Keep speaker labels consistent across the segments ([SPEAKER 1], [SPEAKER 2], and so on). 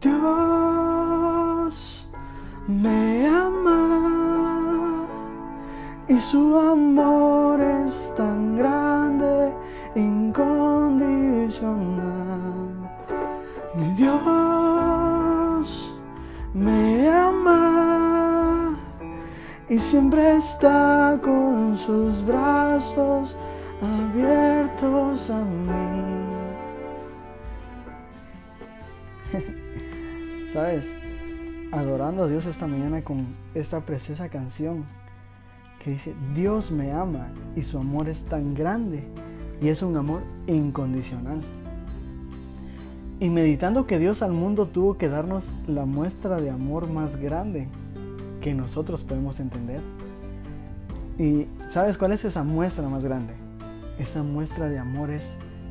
[SPEAKER 1] Dios me ama y su amor es tan grande, incondicional. Dios me ama y siempre está con sus brazos abiertos a mí. ¿Sabes? Adorando a Dios esta mañana con esta preciosa canción que dice, Dios me ama y su amor es tan grande y es un amor incondicional. Y meditando que Dios al mundo tuvo que darnos la muestra de amor más grande que nosotros podemos entender. ¿Y sabes cuál es esa muestra más grande? Esa muestra de amor es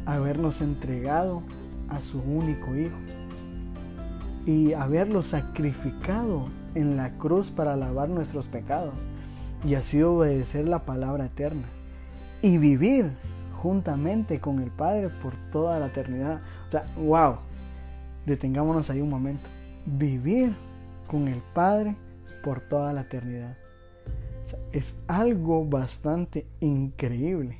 [SPEAKER 1] habernos entregado a su único Hijo y haberlo sacrificado en la cruz para lavar nuestros pecados y así obedecer la palabra eterna y vivir juntamente con el Padre por toda la eternidad. O sea, wow, detengámonos ahí un momento. Vivir con el Padre por toda la eternidad. es algo bastante increíble.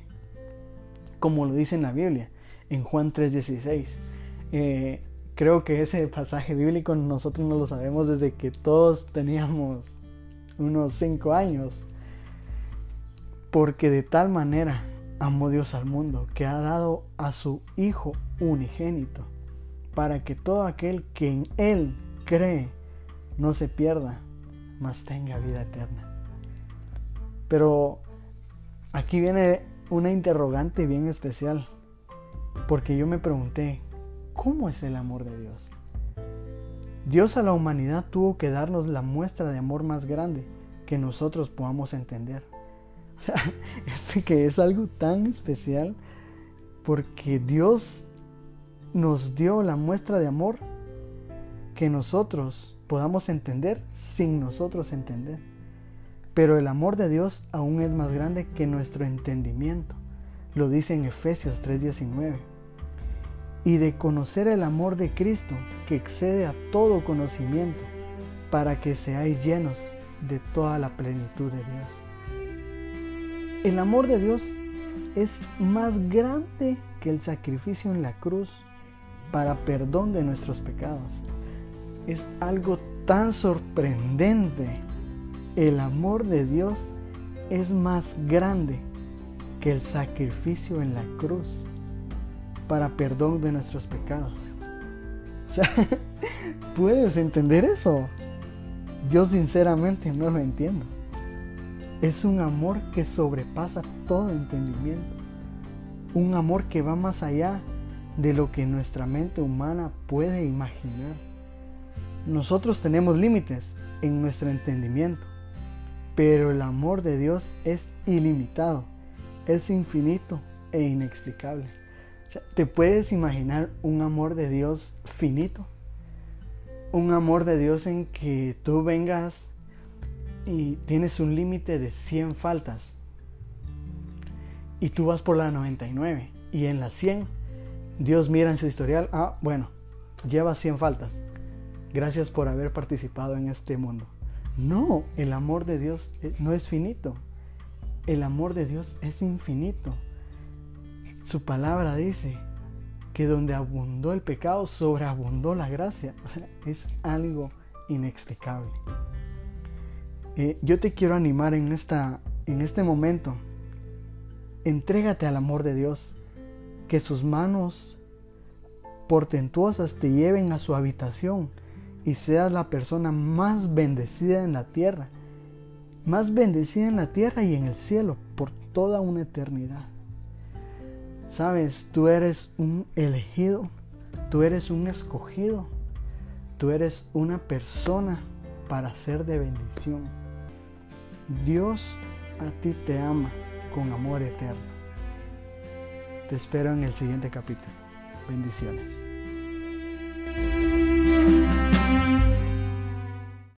[SPEAKER 1] Como lo dice en la Biblia, en Juan 3:16. Eh, creo que ese pasaje bíblico nosotros no lo sabemos desde que todos teníamos unos 5 años. Porque de tal manera amó Dios al mundo que ha dado a su Hijo unigénito, para que todo aquel que en Él cree no se pierda, mas tenga vida eterna. Pero aquí viene una interrogante bien especial, porque yo me pregunté, ¿cómo es el amor de Dios? Dios a la humanidad tuvo que darnos la muestra de amor más grande que nosotros podamos entender. O sea, es que es algo tan especial porque Dios nos dio la muestra de amor que nosotros podamos entender sin nosotros entender. Pero el amor de Dios aún es más grande que nuestro entendimiento. Lo dice en Efesios 3:19. Y de conocer el amor de Cristo que excede a todo conocimiento, para que seáis llenos de toda la plenitud de Dios. El amor de Dios es más grande que el sacrificio en la cruz para perdón de nuestros pecados. Es algo tan sorprendente. El amor de Dios es más grande que el sacrificio en la cruz para perdón de nuestros pecados. ¿puedes entender eso? Yo sinceramente no lo entiendo. Es un amor que sobrepasa todo entendimiento. Un amor que va más allá de lo que nuestra mente humana puede imaginar. Nosotros tenemos límites en nuestro entendimiento, pero el amor de Dios es ilimitado, es infinito e inexplicable. ¿Te puedes imaginar un amor de Dios finito? Un amor de Dios en que tú vengas y tienes un límite de 100 faltas y tú vas por la 99 y en la 100 Dios mira en su historial, ah, bueno, llevas 100 faltas. Gracias por haber participado en este mundo. No, el amor de Dios eh, no es finito. El amor de Dios es infinito. Su palabra dice que donde abundó el pecado, sobreabundó la gracia. O sea, es algo inexplicable. Eh, yo te quiero animar en, esta, en este momento. Entrégate al amor de Dios. Que sus manos portentuosas te lleven a su habitación y seas la persona más bendecida en la tierra. Más bendecida en la tierra y en el cielo por toda una eternidad. Sabes, tú eres un elegido, tú eres un escogido, tú eres una persona para ser de bendición. Dios a ti te ama con amor eterno. Te espero en el siguiente capítulo. Bendiciones.